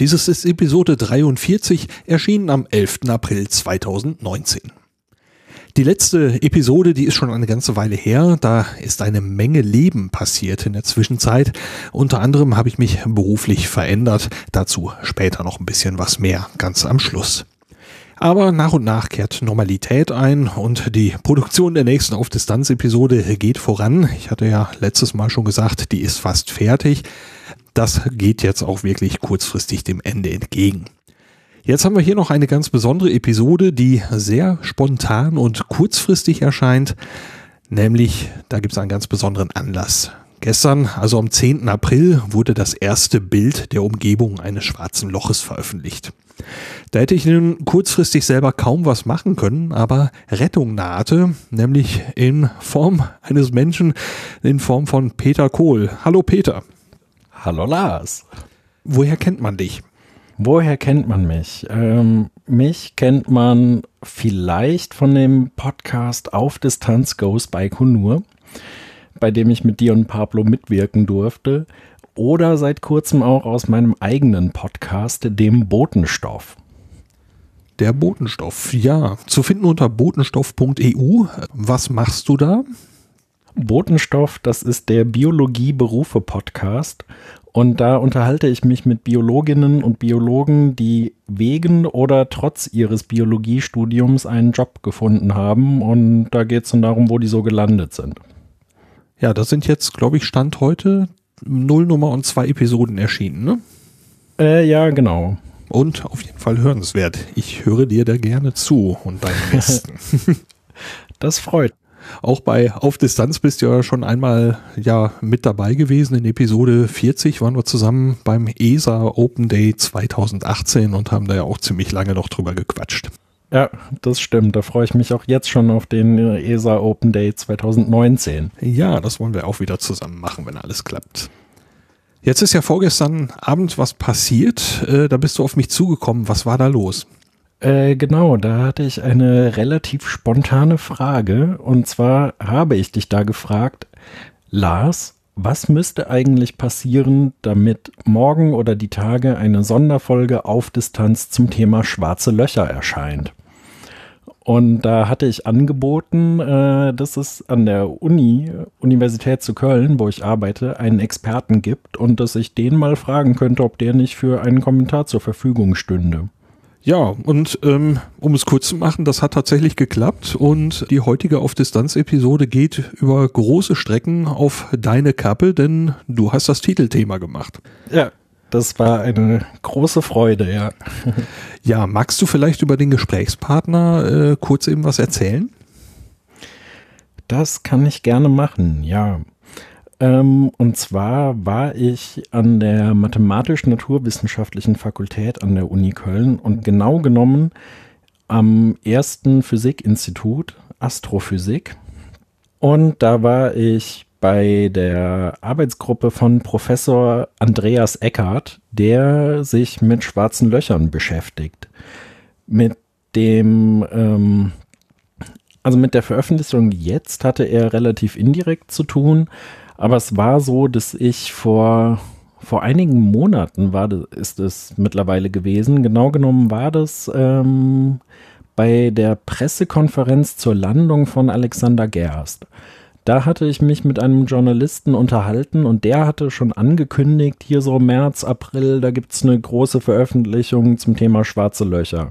Dieses ist Episode 43, erschienen am 11. April 2019. Die letzte Episode, die ist schon eine ganze Weile her. Da ist eine Menge Leben passiert in der Zwischenzeit. Unter anderem habe ich mich beruflich verändert. Dazu später noch ein bisschen was mehr, ganz am Schluss. Aber nach und nach kehrt Normalität ein und die Produktion der nächsten Auf-Distanz-Episode geht voran. Ich hatte ja letztes Mal schon gesagt, die ist fast fertig das geht jetzt auch wirklich kurzfristig dem Ende entgegen. Jetzt haben wir hier noch eine ganz besondere Episode, die sehr spontan und kurzfristig erscheint. Nämlich, da gibt es einen ganz besonderen Anlass. Gestern, also am 10. April, wurde das erste Bild der Umgebung eines schwarzen Loches veröffentlicht. Da hätte ich nun kurzfristig selber kaum was machen können, aber Rettung nahte, nämlich in Form eines Menschen, in Form von Peter Kohl. Hallo Peter. Hallo Lars. Woher kennt man dich? Woher kennt man mich? Ähm, mich kennt man vielleicht von dem Podcast Auf Distanz Goes bei Kunur, bei dem ich mit dir und Pablo mitwirken durfte. Oder seit kurzem auch aus meinem eigenen Podcast, dem Botenstoff. Der Botenstoff, ja. Zu finden unter botenstoff.eu. Was machst du da? Botenstoff, das ist der Biologie-Berufe-Podcast. Und da unterhalte ich mich mit Biologinnen und Biologen, die wegen oder trotz ihres Biologiestudiums einen Job gefunden haben. Und da geht es dann darum, wo die so gelandet sind. Ja, das sind jetzt, glaube ich, Stand heute null Nummer und zwei Episoden erschienen, ne? Äh, ja, genau. Und auf jeden Fall hörenswert. Ich höre dir da gerne zu und deinen Gästen. das freut auch bei Auf Distanz bist du ja schon einmal ja mit dabei gewesen. In Episode 40 waren wir zusammen beim ESA Open Day 2018 und haben da ja auch ziemlich lange noch drüber gequatscht. Ja, das stimmt. Da freue ich mich auch jetzt schon auf den ESA Open Day 2019. Ja, das wollen wir auch wieder zusammen machen, wenn alles klappt. Jetzt ist ja vorgestern Abend was passiert. Äh, da bist du auf mich zugekommen. Was war da los? Äh, genau, da hatte ich eine relativ spontane Frage. Und zwar habe ich dich da gefragt, Lars, was müsste eigentlich passieren, damit morgen oder die Tage eine Sonderfolge auf Distanz zum Thema schwarze Löcher erscheint? Und da hatte ich angeboten, äh, dass es an der Uni, Universität zu Köln, wo ich arbeite, einen Experten gibt und dass ich den mal fragen könnte, ob der nicht für einen Kommentar zur Verfügung stünde. Ja, und ähm, um es kurz zu machen, das hat tatsächlich geklappt und die heutige Auf-Distanz-Episode geht über große Strecken auf deine Kappe, denn du hast das Titelthema gemacht. Ja, das war eine große Freude, ja. ja, magst du vielleicht über den Gesprächspartner äh, kurz eben was erzählen? Das kann ich gerne machen, ja. Ähm, und zwar war ich an der Mathematisch-Naturwissenschaftlichen Fakultät an der Uni Köln und genau genommen am ersten Physikinstitut Astrophysik. Und da war ich bei der Arbeitsgruppe von Professor Andreas Eckert, der sich mit schwarzen Löchern beschäftigt. Mit dem, ähm, also mit der Veröffentlichung jetzt hatte er relativ indirekt zu tun, aber es war so, dass ich vor, vor einigen Monaten war ist es mittlerweile gewesen. Genau genommen war das ähm, bei der Pressekonferenz zur Landung von Alexander Gerst. Da hatte ich mich mit einem Journalisten unterhalten und der hatte schon angekündigt, hier so März, April, da gibt es eine große Veröffentlichung zum Thema schwarze Löcher.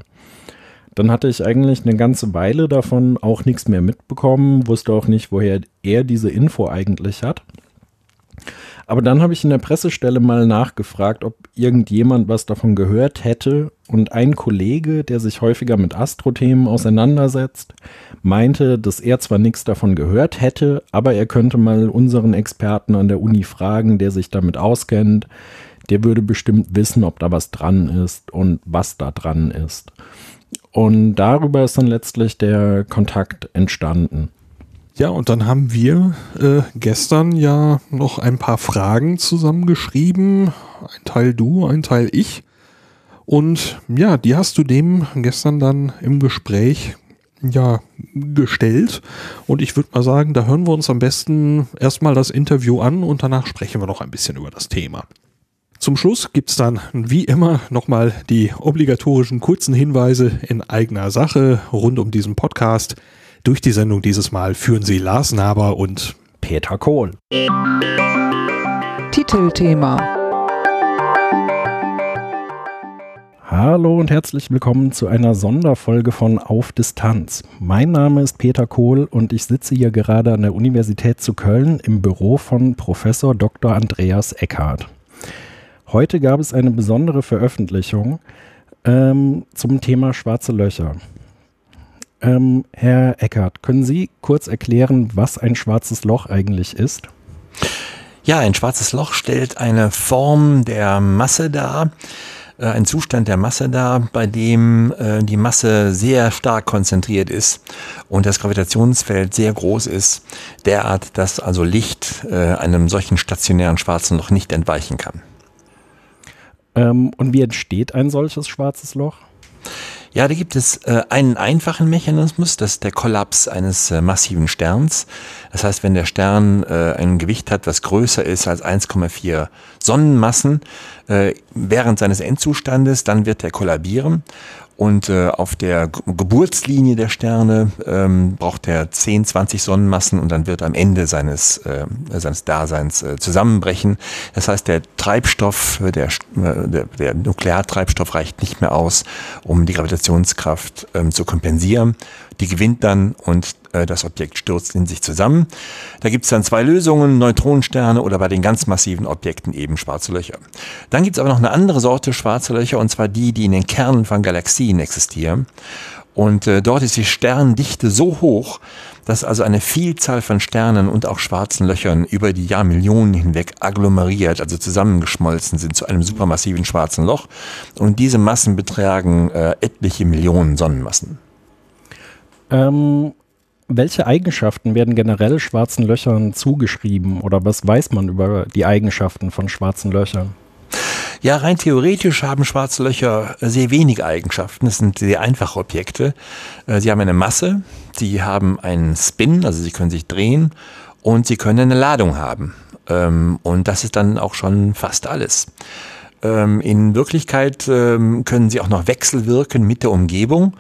Dann hatte ich eigentlich eine ganze Weile davon auch nichts mehr mitbekommen, wusste auch nicht, woher er diese Info eigentlich hat. Aber dann habe ich in der Pressestelle mal nachgefragt, ob irgendjemand was davon gehört hätte. Und ein Kollege, der sich häufiger mit Astrothemen auseinandersetzt, meinte, dass er zwar nichts davon gehört hätte, aber er könnte mal unseren Experten an der Uni fragen, der sich damit auskennt. der würde bestimmt wissen, ob da was dran ist und was da dran ist. Und darüber ist dann letztlich der Kontakt entstanden. Ja, und dann haben wir äh, gestern ja noch ein paar Fragen zusammengeschrieben. Ein Teil du, ein Teil ich. Und ja, die hast du dem gestern dann im Gespräch ja gestellt. Und ich würde mal sagen, da hören wir uns am besten erstmal das Interview an und danach sprechen wir noch ein bisschen über das Thema. Zum Schluss gibt's dann wie immer nochmal die obligatorischen kurzen Hinweise in eigener Sache rund um diesen Podcast. Durch die Sendung dieses Mal führen sie Lars Naber und Peter Kohl. Titelthema Hallo und herzlich willkommen zu einer Sonderfolge von Auf Distanz. Mein Name ist Peter Kohl und ich sitze hier gerade an der Universität zu Köln im Büro von Professor Dr. Andreas Eckhardt. Heute gab es eine besondere Veröffentlichung ähm, zum Thema schwarze Löcher. Ähm, Herr Eckert, können Sie kurz erklären, was ein schwarzes Loch eigentlich ist? Ja, ein schwarzes Loch stellt eine Form der Masse dar, äh, ein Zustand der Masse dar, bei dem äh, die Masse sehr stark konzentriert ist und das Gravitationsfeld sehr groß ist, derart, dass also Licht äh, einem solchen stationären schwarzen Loch nicht entweichen kann. Ähm, und wie entsteht ein solches schwarzes Loch? Ja, da gibt es äh, einen einfachen Mechanismus, das ist der Kollaps eines äh, massiven Sterns. Das heißt, wenn der Stern äh, ein Gewicht hat, das größer ist als 1,4 Sonnenmassen äh, während seines Endzustandes, dann wird er kollabieren und äh, auf der Geburtslinie der Sterne ähm, braucht er 10, 20 Sonnenmassen und dann wird am Ende seines, äh, seines Daseins äh, zusammenbrechen. Das heißt, der Treibstoff, der, äh, der, der Nukleartreibstoff reicht nicht mehr aus, um die Gravitationskraft ähm, zu kompensieren. Die gewinnt dann und äh, das Objekt stürzt in sich zusammen. Da gibt es dann zwei Lösungen, Neutronensterne oder bei den ganz massiven Objekten eben schwarze Löcher. Dann gibt es aber noch eine andere Sorte schwarze Löcher, und zwar die, die in den Kernen von Galaxien existieren. Und äh, dort ist die Sterndichte so hoch, dass also eine Vielzahl von Sternen und auch schwarzen Löchern über die Jahrmillionen hinweg agglomeriert, also zusammengeschmolzen sind zu einem supermassiven schwarzen Loch. Und diese Massen betragen äh, etliche Millionen Sonnenmassen. Ähm, welche Eigenschaften werden generell schwarzen Löchern zugeschrieben oder was weiß man über die Eigenschaften von schwarzen Löchern? Ja, rein theoretisch haben schwarze Löcher sehr wenige Eigenschaften. Es sind sehr einfache Objekte. Äh, sie haben eine Masse, sie haben einen Spin, also sie können sich drehen und sie können eine Ladung haben. Ähm, und das ist dann auch schon fast alles. Ähm, in Wirklichkeit ähm, können sie auch noch wechselwirken mit der Umgebung.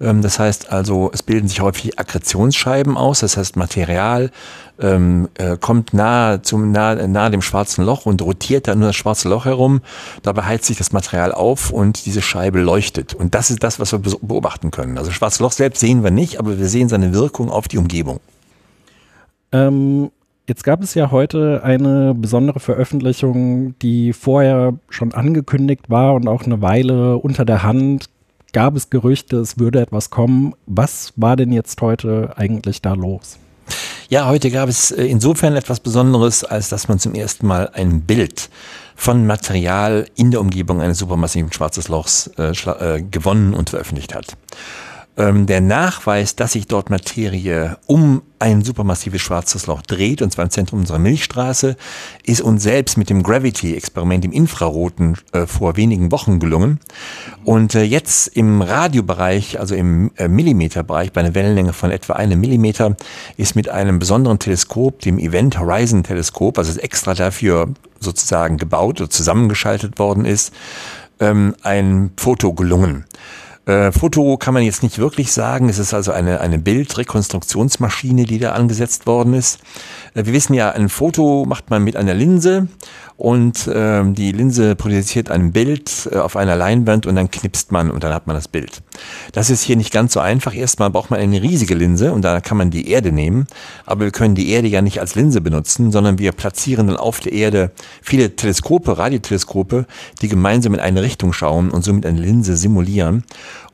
Ähm, das heißt also, es bilden sich häufig Akkretionsscheiben aus. Das heißt, Material äh, kommt nahe, zum, nahe, nahe dem schwarzen Loch und rotiert dann nur das schwarze Loch herum. Dabei heizt sich das Material auf und diese Scheibe leuchtet. Und das ist das, was wir beobachten können. Also schwarzes Loch selbst sehen wir nicht, aber wir sehen seine Wirkung auf die Umgebung. Ähm, Jetzt gab es ja heute eine besondere Veröffentlichung, die vorher schon angekündigt war und auch eine Weile unter der Hand gab es Gerüchte, es würde etwas kommen. Was war denn jetzt heute eigentlich da los? Ja, heute gab es äh, insofern etwas Besonderes, als dass man zum ersten Mal ein Bild von Material in der Umgebung eines supermassiven Schwarzes Lochs äh, äh, gewonnen und veröffentlicht hat ähm, der Nachweis, dass sich dort Materie um ein supermassives schwarzes Loch dreht, und zwar im Zentrum unserer Milchstraße, ist uns selbst mit dem Gravity-Experiment im Infraroten äh, vor wenigen Wochen gelungen. Und äh, jetzt im Radiobereich, also im äh, Millimeterbereich, bei einer Wellenlänge von etwa einem Millimeter, ist mit einem besonderen Teleskop, dem Event Horizon Teleskop, also extra dafür sozusagen gebaut oder zusammengeschaltet worden ist, ähm, ein Foto gelungen. Äh, Foto kann man jetzt nicht wirklich sagen. Es ist also eine, eine Bildrekonstruktionsmaschine, die da angesetzt worden ist. Äh, wir wissen ja, ein Foto macht man mit einer Linse und äh, die Linse projiziert ein Bild äh, auf einer Leinwand und dann knipst man und dann hat man das Bild. Das ist hier nicht ganz so einfach. Erstmal braucht man eine riesige Linse und da kann man die Erde nehmen, aber wir können die Erde ja nicht als Linse benutzen, sondern wir platzieren dann auf der Erde viele Teleskope, Radioteleskope, die gemeinsam in eine Richtung schauen und somit eine Linse simulieren.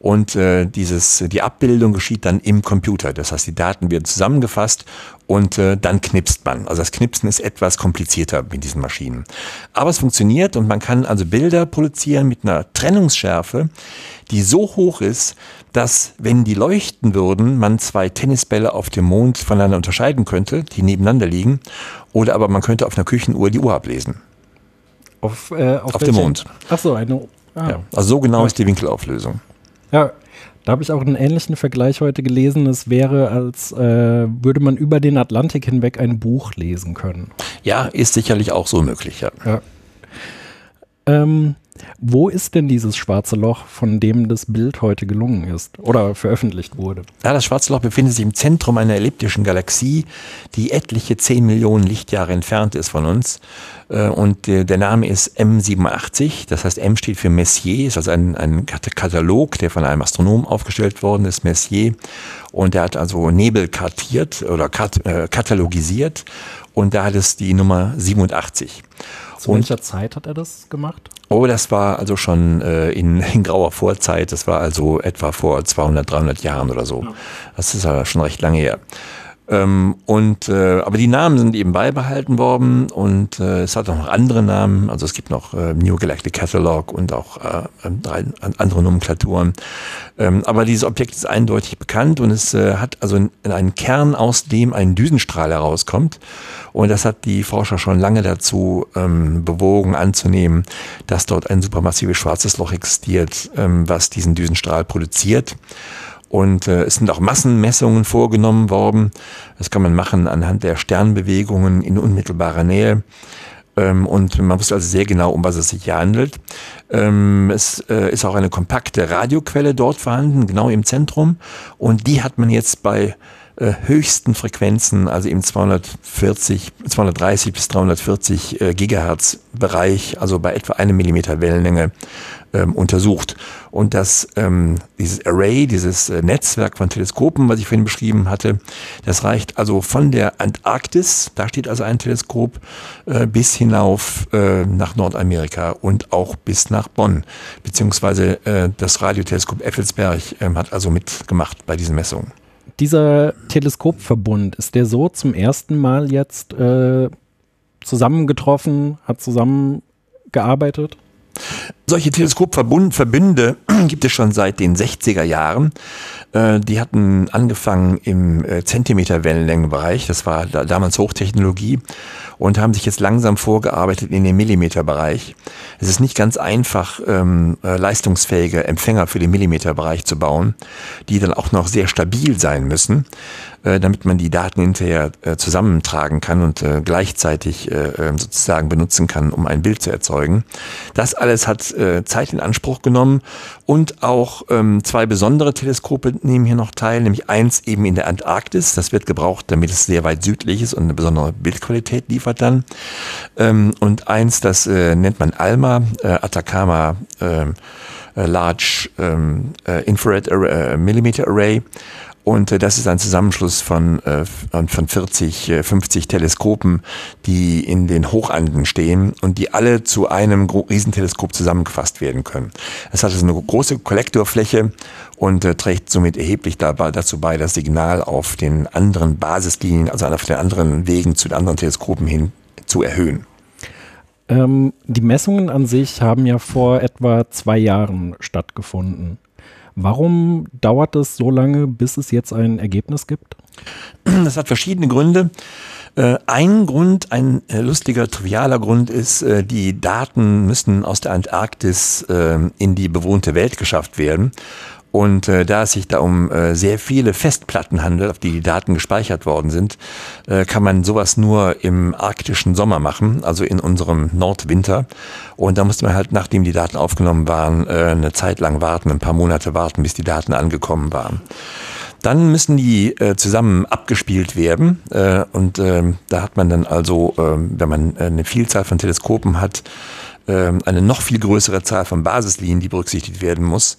Und äh, dieses, die Abbildung geschieht dann im Computer. Das heißt, die Daten werden zusammengefasst und äh, dann knipst man. Also das Knipsen ist etwas komplizierter mit diesen Maschinen. Aber es funktioniert und man kann also Bilder produzieren mit einer Trennungsschärfe, die so hoch ist, dass, wenn die leuchten würden, man zwei Tennisbälle auf dem Mond voneinander unterscheiden könnte, die nebeneinander liegen. Oder aber man könnte auf einer Küchenuhr die Uhr ablesen. Auf, äh, auf, auf dem Mond. Ach so, eine. Ah. Ja, also so genau ja. ist die Winkelauflösung. Ja, da habe ich auch einen ähnlichen Vergleich heute gelesen. Es wäre, als äh, würde man über den Atlantik hinweg ein Buch lesen können. Ja, ist sicherlich auch so möglich, ja. ja. Ähm, wo ist denn dieses schwarze Loch, von dem das Bild heute gelungen ist oder veröffentlicht wurde? Ja, das schwarze Loch befindet sich im Zentrum einer elliptischen Galaxie, die etliche 10 Millionen Lichtjahre entfernt ist von uns. Äh, und der Name ist M87, das heißt M steht für Messier, ist also ein, ein Katalog, der von einem Astronomen aufgestellt worden ist, Messier. Und der hat also Nebel kartiert oder kat äh, katalogisiert und da hat es die Nummer 87. Zu und, welcher Zeit hat er das gemacht? Oh, das war also schon äh, in, in grauer Vorzeit. Das war also etwa vor 200, 300 Jahren oder so. Ja. Das ist ja schon recht lange her. Ähm, und äh, aber die Namen sind eben beibehalten worden und äh, es hat auch noch andere Namen. Also es gibt noch äh, New Galactic Catalog und auch äh, drei andere Nomenklaturen. Ähm, aber dieses Objekt ist eindeutig bekannt und es äh, hat also einen Kern, aus dem ein Düsenstrahl herauskommt. Und das hat die Forscher schon lange dazu ähm, bewogen anzunehmen, dass dort ein supermassives schwarzes Loch existiert, ähm, was diesen Düsenstrahl produziert. Und äh, es sind auch Massenmessungen vorgenommen worden. Das kann man machen anhand der Sternbewegungen in unmittelbarer Nähe. Ähm, und man wusste also sehr genau, um was es sich hier handelt. Ähm, es äh, ist auch eine kompakte Radioquelle dort vorhanden, genau im Zentrum. Und die hat man jetzt bei äh, höchsten Frequenzen, also im 240, 230 bis 340 äh, Gigahertz Bereich, also bei etwa einem Millimeter Wellenlänge ähm, untersucht. Und das, ähm, dieses Array, dieses äh, Netzwerk von Teleskopen, was ich vorhin beschrieben hatte, das reicht also von der Antarktis, da steht also ein Teleskop, äh, bis hinauf äh, nach Nordamerika und auch bis nach Bonn. Beziehungsweise äh, das Radioteleskop Effelsberg ähm, hat also mitgemacht bei diesen Messungen. Dieser Teleskopverbund, ist der so zum ersten Mal jetzt äh, zusammengetroffen, hat zusammengearbeitet? Solche Teleskopverbünde gibt es schon seit den 60er Jahren. Äh, die hatten angefangen im äh, Zentimeter-Wellenlängenbereich, das war damals Hochtechnologie, und haben sich jetzt langsam vorgearbeitet in den Millimeterbereich. Es ist nicht ganz einfach, ähm, äh, leistungsfähige Empfänger für den Millimeterbereich zu bauen, die dann auch noch sehr stabil sein müssen, damit man die Daten hinterher zusammentragen kann und gleichzeitig sozusagen benutzen kann, um ein Bild zu erzeugen. Das alles hat Zeit in Anspruch genommen und auch ähm, zwei besondere Teleskope nehmen hier noch teil, nämlich eins eben in der Antarktis. Das wird gebraucht, damit es sehr weit südlich ist und eine besondere Bildqualität liefert dann. Ähm, und eins, das äh, nennt man ALMA, äh, Atacama ähm, äh, Large ähm, äh, Infrared Array, äh, Millimeter Array. Und äh, das ist ein Zusammenschluss von, äh, von 40, äh, 50 Teleskopen, die in den Hochanden stehen und die alle zu einem Riesenteleskop zusammengefasst werden können. Es hat also eine große Kollektorfläche und äh, trägt somit erheblich dabei, dazu bei, das Signal auf den anderen Basislinien, also auf den anderen Wegen zu den anderen Teleskopen hin zu erhöhen. Ähm, die Messungen an sich haben ja vor etwa zwei Jahren stattgefunden. Warum dauert es so lange, bis es jetzt ein Ergebnis gibt? Das hat verschiedene Gründe. Äh, ein Grund, ein äh, lustiger, trivialer Grund ist, äh, die Daten müssen aus der Antarktis in die bewohnte Welt geschafft werden. Und äh, da es sich da um äh, sehr viele Festplatten handelt, auf die die Daten gespeichert worden sind, äh, kann man sowas nur im arktischen Sommer machen, also in unserem Nordwinter. Und da musste man halt, nachdem die Daten aufgenommen waren, äh, eine Zeit lang warten, ein paar Monate warten, bis die Daten angekommen waren. Dann müssen die äh, zusammen abgespielt werden. Äh, und äh, da hat man dann also, äh, wenn man äh, eine Vielzahl von Teleskopen hat, eine noch viel größere Zahl von Basislinien, die berücksichtigt werden muss.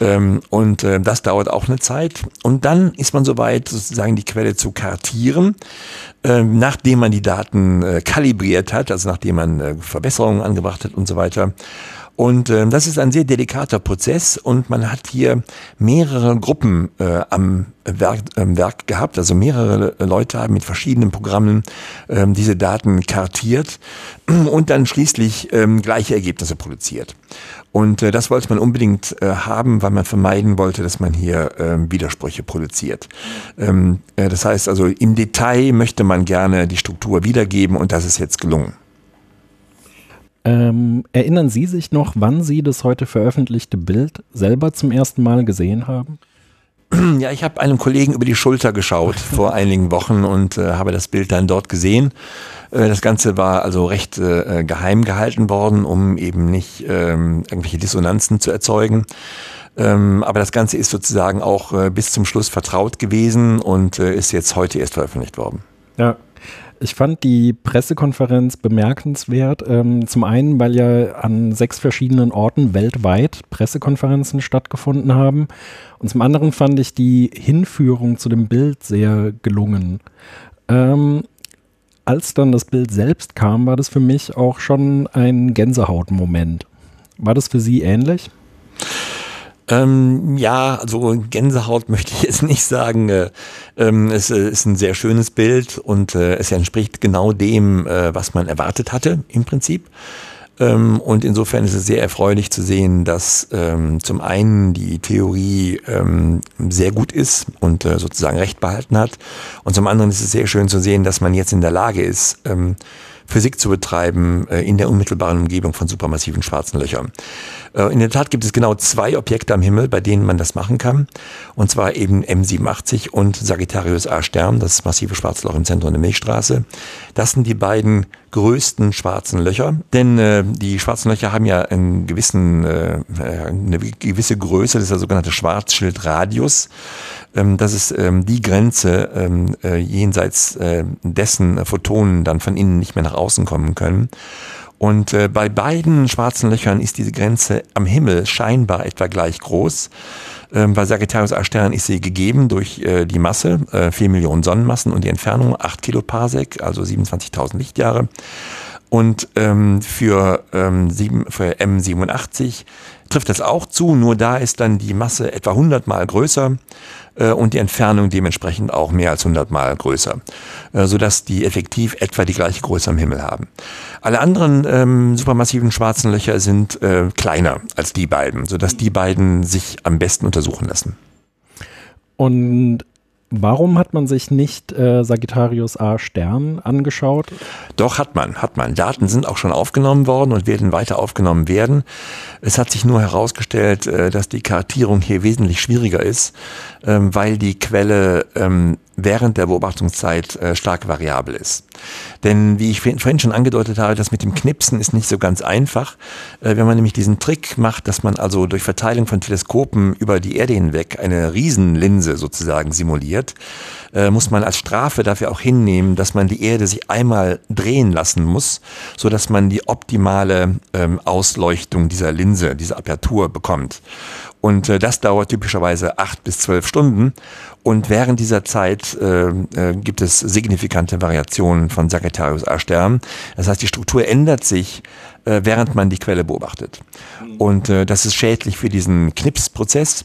Ähm, und äh, das dauert auch eine Zeit. Und dann ist man soweit, sozusagen die Quelle zu kartieren, äh, nachdem man die Daten äh, kalibriert hat, also nachdem man äh, Verbesserungen angebracht hat und so weiter. Und äh, das ist ein sehr delikater Prozess und man hat hier mehrere Gruppen äh, am Werk, äh, Werk gehabt. Also mehrere Leute haben mit verschiedenen Programmen äh, diese Daten kartiert und dann schließlich äh, gleiche Ergebnisse produziert. Und äh, das wollte man unbedingt äh, haben, weil man vermeiden wollte, dass man hier äh, Widersprüche produziert. Ähm, äh, das heißt also, im Detail möchte man gerne die Struktur wiedergeben und das ist jetzt gelungen. Ähm, erinnern Sie sich noch, wann Sie das heute veröffentlichte Bild selber zum ersten Mal gesehen haben? Ja, ich habe einem Kollegen über die Schulter geschaut vor einigen Wochen und äh, habe das Bild dann dort gesehen. Äh, das Ganze war also recht äh, geheim gehalten worden, um eben nicht ähm, irgendwelche Dissonanzen zu erzeugen. Ähm, aber das Ganze ist sozusagen auch äh, bis zum Schluss vertraut gewesen und äh, ist jetzt heute erst veröffentlicht worden. Ja, ich fand die Pressekonferenz bemerkenswert. Ähm, zum einen, weil ja an sechs verschiedenen Orten weltweit Pressekonferenzen stattgefunden haben. Und zum anderen fand ich die Hinführung zu dem Bild sehr gelungen. Ähm, als dann das Bild selbst kam, war das für mich auch schon ein Gänsehautmoment. War das für Sie ähnlich? Ähm, ja, also Gänsehaut möchte ich jetzt nicht sagen. Äh, ähm, es äh, ist ein sehr schönes Bild und äh, es entspricht genau dem, äh, was man erwartet hatte im Prinzip. Ähm, und insofern ist es sehr erfreulich zu sehen, dass ähm, zum einen die Theorie ähm, sehr gut ist und sozusagen recht behalten hat. Und zum anderen ist es sehr schön zu sehen, dass man jetzt in der Lage ist, ähm, Physik zu betreiben äh, in der unmittelbaren Umgebung von supermassiven schwarzen Löchern. Äh, in der Tat gibt es genau zwei Objekte am Himmel, bei denen man das machen kann. Und zwar eben M87 und Sagittarius A Stern, das massive schwarze Loch im Zentrum der Milchstraße. Das sind die beiden größten schwarzen Löcher, denn äh, die schwarzen Löcher haben ja einen gewissen, eine gewisse Größe, das ist der sogenannte Schwarzschildradius. Ähm, das ist ähm, die Grenze ähm, äh, jenseits dessen Photonen dann von innen nicht mehr nach außen kommen können. Und äh, bei beiden schwarzen Löchern ist diese Grenze am Himmel scheinbar etwa gleich groß. Ähm, bei Sagittarius A Stern ist sie gegeben durch äh, die Masse, äh, 4 Millionen Sonnenmassen und die Entfernung 8 Kiloparsec, also 27.000 Lichtjahre. Und ähm, für, ähm, sieben, für M87 trifft das auch zu, nur da ist dann die Masse etwa 100 mal größer und die Entfernung dementsprechend auch mehr als 100 Mal größer, äh, sodass die effektiv etwa die gleiche Größe am Himmel haben. Alle anderen ähm, supermassiven schwarzen Löcher sind äh, kleiner als die beiden, sodass die beiden sich am besten untersuchen lassen. Und Warum hat man sich nicht äh, Sagittarius A Stern angeschaut? Doch, hat man, hat man. Daten sind auch schon aufgenommen worden und werden weiter aufgenommen werden. Es hat sich nur herausgestellt, äh, dass die Kartierung hier wesentlich schwieriger ist, ähm, weil die Quelle ähm, während der Beobachtungszeit äh, stark variabel ist. Denn wie ich vorhin schon angedeutet habe, das mit dem Knipsen ist nicht so ganz einfach. Äh, wenn man nämlich diesen Trick macht, dass man also durch Verteilung von Teleskopen über die Erde hinweg eine Riesenlinse sozusagen simuliert, äh, muss man als Strafe dafür auch hinnehmen, dass man die Erde sich einmal drehen lassen muss, so dass man die optimale ähm, Ausleuchtung dieser Linse, dieser Apertur bekommt. Und äh, das dauert typischerweise acht bis zwölf Stunden. Und während dieser Zeit äh, äh, gibt es signifikante Variationen von Sagittarius A Stern. Das heißt, die Struktur ändert sich, äh, während man die Quelle beobachtet. Und äh, das ist schädlich für diesen Knipsprozess.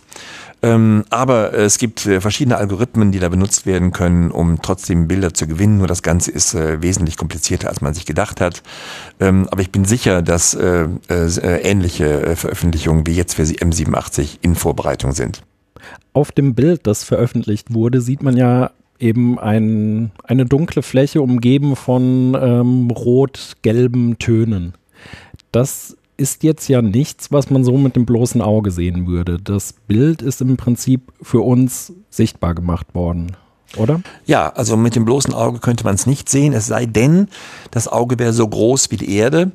Aber es gibt äh, verschiedene Algorithmen, die da benutzt werden können, um trotzdem Bilder zu gewinnen. Nur das Ganze ist äh, wesentlich komplizierter, als man sich gedacht hat. Ähm, aber ich bin sicher, dass äh, äh, ähnliche äh, Veröffentlichungen wie jetzt für M87 in Vorbereitung sind. Auf dem Bild, das veröffentlicht wurde, sieht man ja eben ein, eine dunkle Fläche umgeben von ähm, rot-gelben Tönen. Das ist jetzt ja nichts, was man so mit dem bloßen Auge sehen würde. Das Bild ist im Prinzip für uns sichtbar gemacht worden. Oder? Ja, also mit dem bloßen Auge könnte man es nicht sehen, es sei denn, das Auge wäre so groß wie die Erde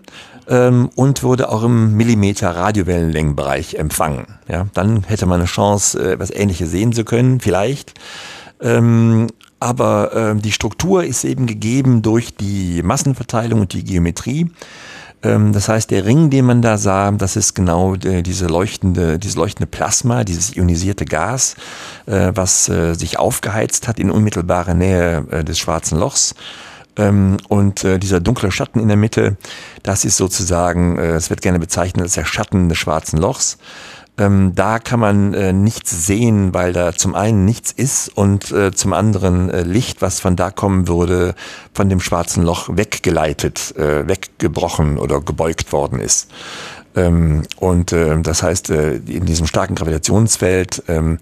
ähm, und würde auch im Millimeter Radiowellenlängenbereich empfangen. Ja, dann hätte man eine Chance, äh, etwas Ähnliches sehen zu können, vielleicht. Ähm, aber äh, die Struktur ist eben gegeben durch die Massenverteilung und die Geometrie. Ähm, das heißt, der Ring, den man da sah, das ist genau äh, diese leuchtende, dieses leuchtende Plasma, dieses ionisierte Gas, äh, was äh, sich aufgeheizt hat in unmittelbarer Nähe des schwarzen Lochs Ähm, und dieser dunkle Schatten in der Mitte, das ist sozusagen, es wird gerne bezeichnet als der Schatten des schwarzen Lochs. Ähm, da kann man äh, nichts sehen, weil da zum einen nichts ist und äh, zum anderen äh, Licht, was von da kommen würde, von dem schwarzen Loch weggeleitet, äh, weggebrochen oder gebeugt worden ist. Ähm, und äh, das heißt, äh, in diesem starken Gravitationsfeld ähm,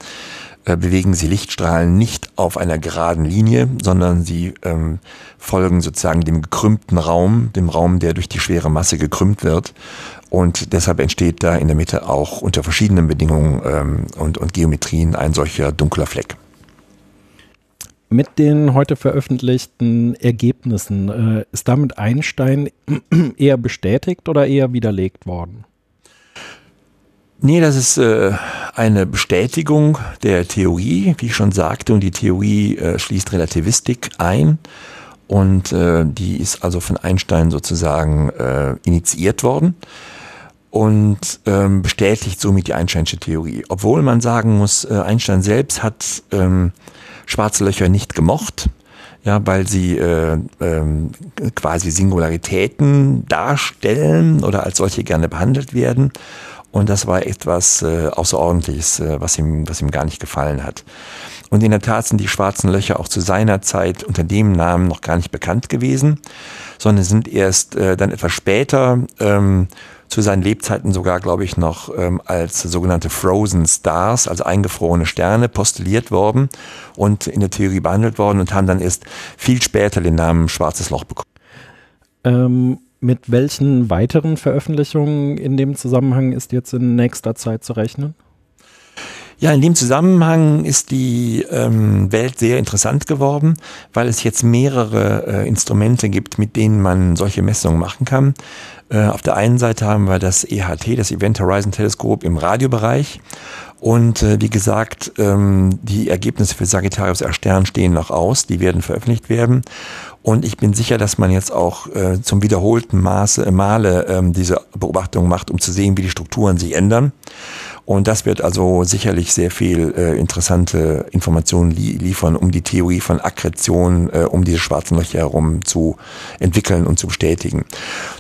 äh, bewegen sie Lichtstrahlen nicht auf einer geraden Linie, sondern sie ähm, folgen sozusagen dem gekrümmten Raum, dem Raum, der durch die schwere Masse gekrümmt wird. Und deshalb entsteht da in der Mitte auch unter verschiedenen Bedingungen ähm, und, und Geometrien ein solcher dunkler Fleck. Mit den heute veröffentlichten Ergebnissen äh, ist damit Einstein eher bestätigt oder eher widerlegt worden? Nee, das ist äh, eine Bestätigung der Theorie, wie ich schon sagte, und die Theorie äh, schließt Relativistik ein und äh, die ist also von Einstein sozusagen äh, initiiert worden und ähm, bestätigt somit die Einsteinsche Theorie. Obwohl man sagen muss, äh, Einstein selbst hat ähm, schwarze Löcher nicht gemocht, ja, weil sie äh, ähm, quasi Singularitäten darstellen oder als solche gerne behandelt werden. Und das war etwas äh, Außerordentliches, äh, was, ihm, was ihm gar nicht gefallen hat. Und in der Tat sind die schwarzen Löcher auch zu seiner Zeit unter dem Namen noch gar nicht bekannt gewesen, sondern sind erst äh, dann etwas später ähm, zu seinen Lebzeiten sogar, glaube ich, noch ähm, als sogenannte Frozen Stars, also eingefrorene Sterne, postuliert worden und in der Theorie behandelt worden und haben dann erst viel später den Namen Schwarzes Loch bekommen. Ähm, mit welchen weiteren Veröffentlichungen in dem Zusammenhang ist jetzt in nächster Zeit zu rechnen? Ja, in dem Zusammenhang ist die ähm, Welt sehr interessant geworden, weil es jetzt mehrere äh, Instrumente gibt, mit denen man solche Messungen machen kann. Äh, auf der einen Seite haben wir das EHT, das Event Horizon Teleskop im Radiobereich. Und äh, wie gesagt, ähm, die Ergebnisse für Sagittarius R Stern stehen noch aus, die werden veröffentlicht werden. Und ich bin sicher, dass man jetzt auch äh, zum wiederholten Maße, Male ähm, diese Beobachtung macht, um zu sehen, wie die Strukturen sich ändern. Und das wird also sicherlich sehr viel äh, interessante Informationen li liefern, um die Theorie von Akkretion äh, um diese schwarzen Löcher herum zu entwickeln und zu bestätigen.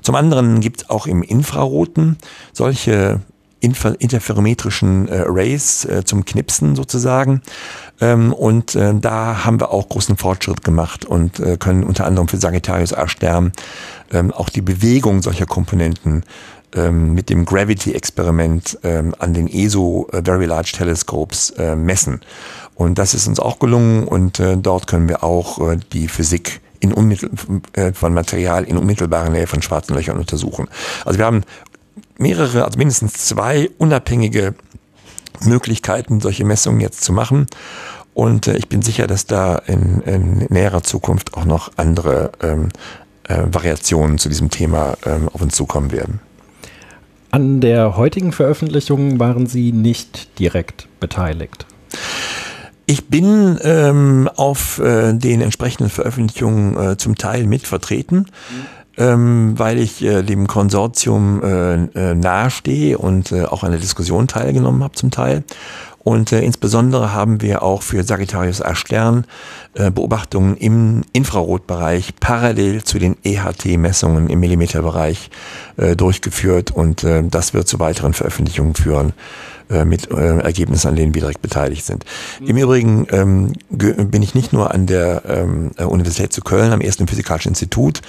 Zum anderen gibt es auch im Infraroten solche interferometrischen äh, Arrays äh, zum Knipsen sozusagen. Ähm, und äh, da haben wir auch großen Fortschritt gemacht und äh, können unter anderem für Sagittarius A-Stern ähm, auch die Bewegung solcher Komponenten ähm, mit dem Gravity-Experiment ähm, an den ESO äh, Very Large Telescopes äh, messen. Und das ist uns auch gelungen und äh, dort können wir auch äh, die Physik in unmittel äh, von Material in unmittelbarer Nähe von schwarzen Löchern untersuchen. Also wir haben mehrere, also mindestens zwei unabhängige Möglichkeiten, solche Messungen jetzt zu machen. Und äh, ich bin sicher, dass da in, in näherer Zukunft auch noch andere ähm, äh, Variationen zu diesem Thema ähm, auf uns zukommen werden. An der heutigen Veröffentlichung waren Sie nicht direkt beteiligt. Ich bin ähm, auf äh, den entsprechenden Veröffentlichungen äh, zum Teil mit vertreten. Mhm ähm, weil ich äh, dem Konsortium äh, äh, nahestehe und äh, auch an der Diskussion teilgenommen habe zum Teil. Und äh, insbesondere haben wir auch für Sagittarius A Stern äh, Beobachtungen im Infrarotbereich parallel zu den EHT-Messungen im Millimeterbereich äh, durchgeführt und äh, das wird zu weiteren Veröffentlichungen führen. Äh, mit äh, Ergebnissen, an denen wir direkt beteiligt sind. Im Übrigen ähm, bin ich nicht nur an der ähm, äh, Universität zu Köln am ersten Physikalischen Institut,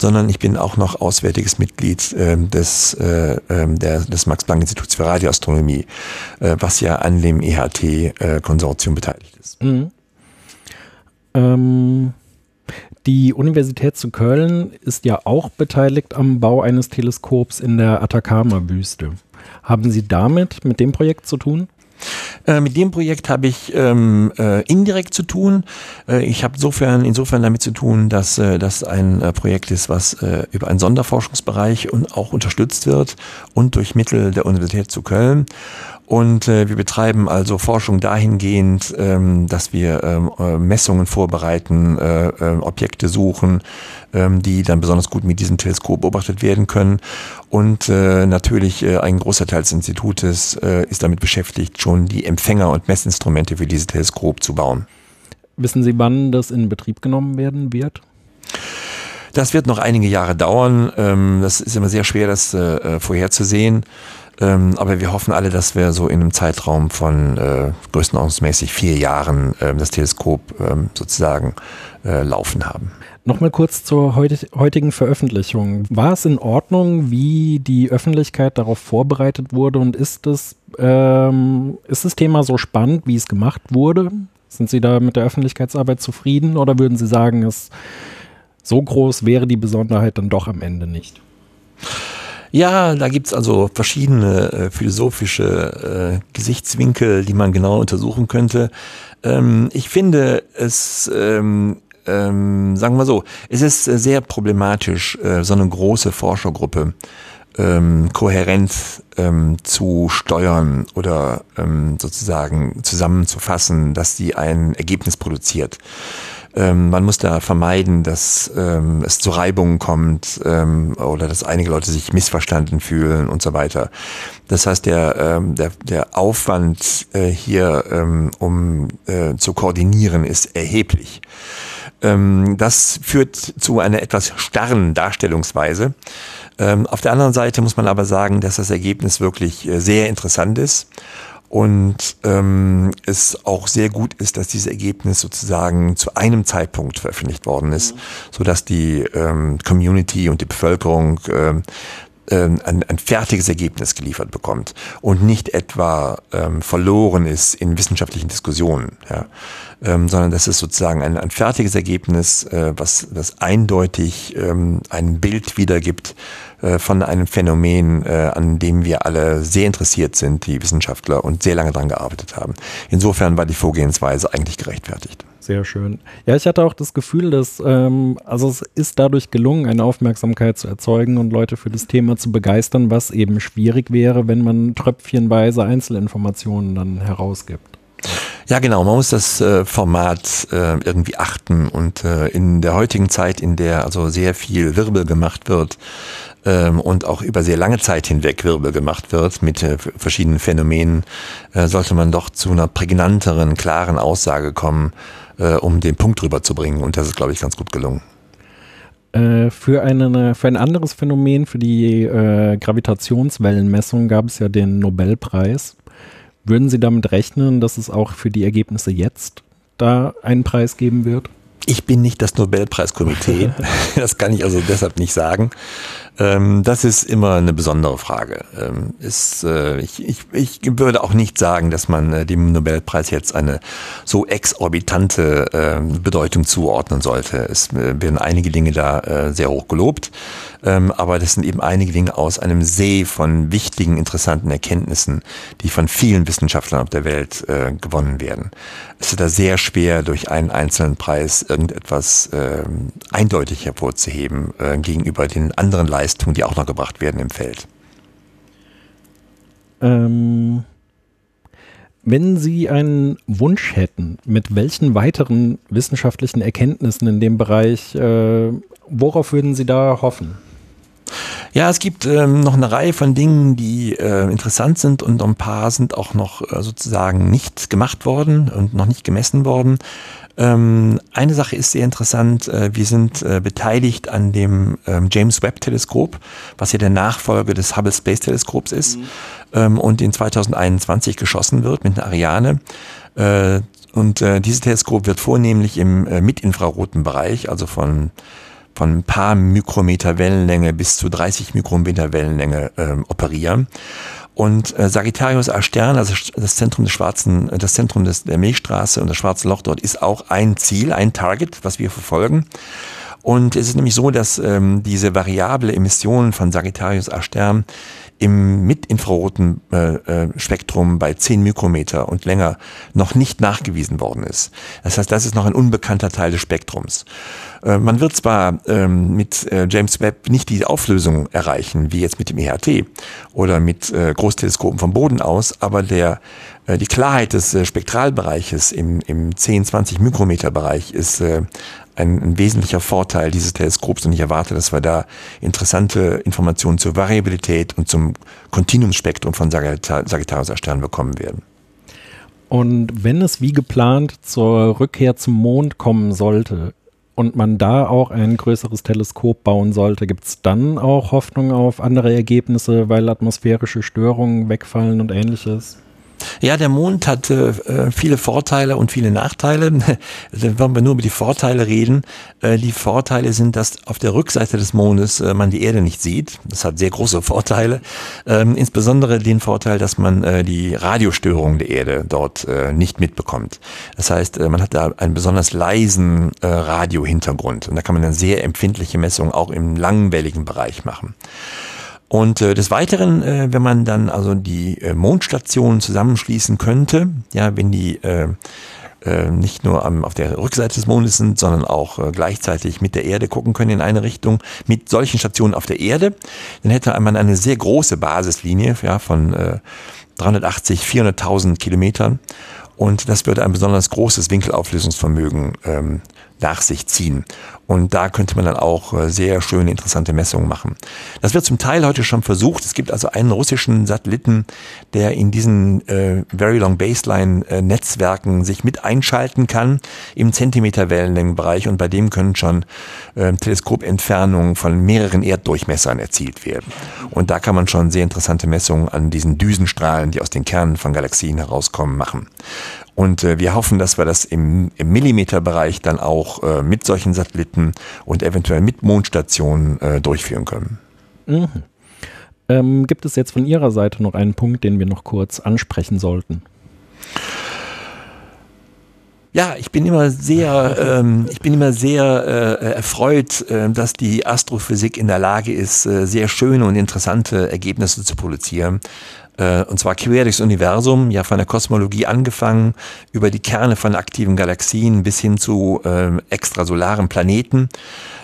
sondern ich bin auch noch auswärtiges Mitglied äh, des, äh, ähm, der, des Max-Planck-Instituts für Radioastronomie, äh, was ja an dem EHT-Konsortium beteiligt ist. Mhm. Ähm die Universität zu Köln ist ja auch beteiligt am Bau eines Teleskops in der Atacama-Wüste. Haben Sie damit, mit dem Projekt zu tun? Äh, mit dem Projekt habe ich ähm, äh, indirekt zu tun. Äh, ich habe insofern, insofern damit zu tun, dass äh, das ein äh, Projekt ist, was über einen Sonderforschungsbereich und auch unterstützt wird und durch Mittel der Universität zu Köln. Und äh, wir betreiben also Forschung dahingehend, ähm, dass wir ähm, äh, Messungen vorbereiten, äh, äh, Objekte suchen, ähm, die dann besonders gut mit diesem Teleskop beobachtet werden können. Und äh, natürlich äh, ein großer Teil des Institutes äh, ist damit beschäftigt, schon die Empfänger und Messinstrumente für dieses Teleskop zu bauen. Wissen Sie, wann das in Betrieb genommen werden wird? Das wird noch einige Jahre dauern. Ähm, das ist immer sehr schwer, das äh, vorherzusehen. Ähm, aber wir hoffen alle, dass wir so in einem Zeitraum von äh, größtenordnungsmäßig vier Jahren äh, das Teleskop ähm, sozusagen äh, laufen haben. Nochmal kurz zur heutigen Veröffentlichung. War es in Ordnung, wie die Öffentlichkeit darauf vorbereitet wurde und ist das, ähm, ist das Thema so spannend, wie es gemacht wurde? Sind Sie da mit der Öffentlichkeitsarbeit zufrieden oder würden Sie sagen, es so groß wäre die Besonderheit dann doch am Ende nicht? Ja, da gibt's also verschiedene äh, philosophische äh, Gesichtswinkel, die man genau untersuchen könnte. Ähm, ich finde es ähm, ähm, sagen wir so, es ist sehr problematisch, äh, so eine große Forschergruppe ähm, kohärent ähm, zu steuern oder ähm, sozusagen zusammenzufassen, dass sie ein Ergebnis produziert. Ähm, man muss da vermeiden, dass ähm, es zu Reibungen kommt ähm, oder dass einige Leute sich missverstanden fühlen und so weiter. Das heißt, der, ähm, der, der Aufwand äh, hier, ähm, um äh, zu koordinieren, ist erheblich. Ähm, das führt zu einer etwas starren Darstellungsweise. Ähm, auf der anderen Seite muss man aber sagen, dass das Ergebnis wirklich äh, sehr interessant ist und ähm, es auch sehr gut ist, dass dieses Ergebnis sozusagen zu einem Zeitpunkt veröffentlicht worden ist, so dass die ähm, Community und die Bevölkerung ähm, ähm, ein, ein fertiges Ergebnis geliefert bekommt und nicht etwa ähm, verloren ist in wissenschaftlichen Diskussionen, ja, ähm, sondern das ist sozusagen ein, ein fertiges Ergebnis, äh, was, was eindeutig ähm, ein Bild wiedergibt äh, von einem Phänomen, äh, an dem wir alle sehr interessiert sind, die Wissenschaftler, und sehr lange dran gearbeitet haben. Insofern war die Vorgehensweise eigentlich gerechtfertigt. Sehr schön. Ja, ich hatte auch das Gefühl, dass, ähm, also es ist dadurch gelungen, eine Aufmerksamkeit zu erzeugen und Leute für das Thema zu begeistern, was eben schwierig wäre, wenn man tröpfchenweise Einzelinformationen dann herausgibt. Ja, genau. Man muss das äh, Format äh, irgendwie achten und äh, in der heutigen Zeit, in der also sehr viel Wirbel gemacht wird, ähm, und auch über sehr lange Zeit hinweg Wirbel gemacht wird mit äh, verschiedenen Phänomenen, äh, sollte man doch zu einer prägnanteren, klaren Aussage kommen, äh, um den Punkt rüberzubringen. Und das ist, glaube ich, ganz gut gelungen. Für, eine, für ein anderes Phänomen, für die äh, Gravitationswellenmessung, gab es ja den Nobelpreis. Würden Sie damit rechnen, dass es auch für die Ergebnisse jetzt da einen Preis geben wird? Ich bin nicht das Nobelpreiskomitee. das kann ich also deshalb nicht sagen. Ähm, das ist immer eine besondere Frage. Ähm, ist, äh, ich, ich, ich würde auch nicht sagen, dass man äh, dem Nobelpreis jetzt eine so exorbitante äh, Bedeutung zuordnen sollte. Es äh, werden einige Dinge da äh, sehr hoch gelobt, ähm, aber das sind eben einige Dinge aus einem See von wichtigen, interessanten Erkenntnissen, die von vielen Wissenschaftlern auf der Welt äh, gewonnen werden. Es ist da sehr schwer, durch einen einzelnen Preis irgendetwas äh, eindeutig hervorzuheben äh, gegenüber den anderen Leistungen Leistungen, die auch noch gebracht werden im Feld? Ähm, wenn Sie einen Wunsch hätten, mit welchen weiteren wissenschaftlichen Erkenntnissen in dem Bereich, äh, worauf würden Sie da hoffen? Ja, es gibt ähm, noch eine Reihe von Dingen, die äh, interessant sind und ein paar sind auch noch äh, sozusagen nicht gemacht worden und noch nicht gemessen worden. Ähm, eine Sache ist sehr interessant. Äh, wir sind äh, beteiligt an dem ähm, James Webb Teleskop, was ja der Nachfolger des Hubble Space Teleskops ist mhm. ähm, und in 2021 geschossen wird mit einer Ariane. Äh, und äh, dieses Teleskop wird vornehmlich im äh, mitinfraroten Bereich, also von von ein paar Mikrometer Wellenlänge bis zu 30 Mikrometer Wellenlänge ähm, operieren. Und äh, Sagittarius A Stern, also das Zentrum des schwarzen, äh, das Zentrum des, der Milchstraße und das schwarze Loch dort ist auch ein Ziel, ein Target, was wir verfolgen. Und es ist nämlich so, dass ähm, diese variable Emission von Sagittarius A Stern im mitinfraroten äh, äh, Spektrum bei 10 Mikrometer und länger noch nicht nachgewiesen worden ist. Das heißt, das ist noch ein unbekannter Teil des Spektrums. Äh, man wird zwar ähm, mit äh, James Webb nicht die Auflösung erreichen, wie jetzt mit dem EHT oder mit äh, Großteleskopen vom Boden aus, aber der, äh, die Klarheit des äh, Spektralbereiches im, im 10, 20 Mikrometer Bereich ist äh, ein, ein wesentlicher Vorteil dieses Teleskops und ich erwarte, dass wir da interessante Informationen zur Variabilität und zum Kontinuumsspektrum von Sagittarius Stern bekommen werden. Und wenn es wie geplant zur Rückkehr zum Mond kommen sollte, und man da auch ein größeres Teleskop bauen sollte, gibt es dann auch Hoffnung auf andere Ergebnisse, weil atmosphärische Störungen wegfallen und ähnliches? Ja, der Mond hat äh, viele Vorteile und viele Nachteile. Dann wollen wir nur über die Vorteile reden. Äh, die Vorteile sind, dass auf der Rückseite des Mondes äh, man die Erde nicht sieht. Das hat sehr große Vorteile. Ähm, insbesondere den Vorteil, dass man äh, die Radiostörung der Erde dort äh, nicht mitbekommt. Das heißt, äh, man hat da einen besonders leisen äh, Radiohintergrund und da kann man dann sehr empfindliche Messungen auch im langwelligen Bereich machen. Und äh, des Weiteren, äh, wenn man dann also die äh, Mondstationen zusammenschließen könnte, ja, wenn die äh, äh, nicht nur am, auf der Rückseite des Mondes sind, sondern auch äh, gleichzeitig mit der Erde gucken können in eine Richtung, mit solchen Stationen auf der Erde, dann hätte man eine sehr große Basislinie ja, von äh, 380, 400.000 Kilometern und das würde ein besonders großes Winkelauflösungsvermögen ähm, nach sich ziehen. Und da könnte man dann auch äh, sehr schöne, interessante Messungen machen. Das wird zum Teil heute schon versucht. Es gibt also einen russischen Satelliten, der in diesen äh, Very Long Baseline äh, Netzwerken sich mit einschalten kann im Zentimeter-Wellenlängenbereich und bei dem können schon äh, Teleskopentfernungen von mehreren Erddurchmessern erzielt werden. Und da kann man schon sehr interessante Messungen an diesen Düsenstrahlen, die aus den Kernen von Galaxien herauskommen, machen. Und äh, wir hoffen, dass wir das im, im Millimeterbereich dann auch äh, mit solchen Satelliten und eventuell mit Mondstationen äh, durchführen können. Mhm. Ähm, gibt es jetzt von Ihrer Seite noch einen Punkt, den wir noch kurz ansprechen sollten? Ja, ich bin immer sehr, ähm, ich bin immer sehr äh, erfreut, äh, dass die Astrophysik in der Lage ist, äh, sehr schöne und interessante Ergebnisse zu produzieren. Äh, und zwar quer durchs Universum, ja von der Kosmologie angefangen, über die Kerne von aktiven Galaxien bis hin zu äh, extrasolaren Planeten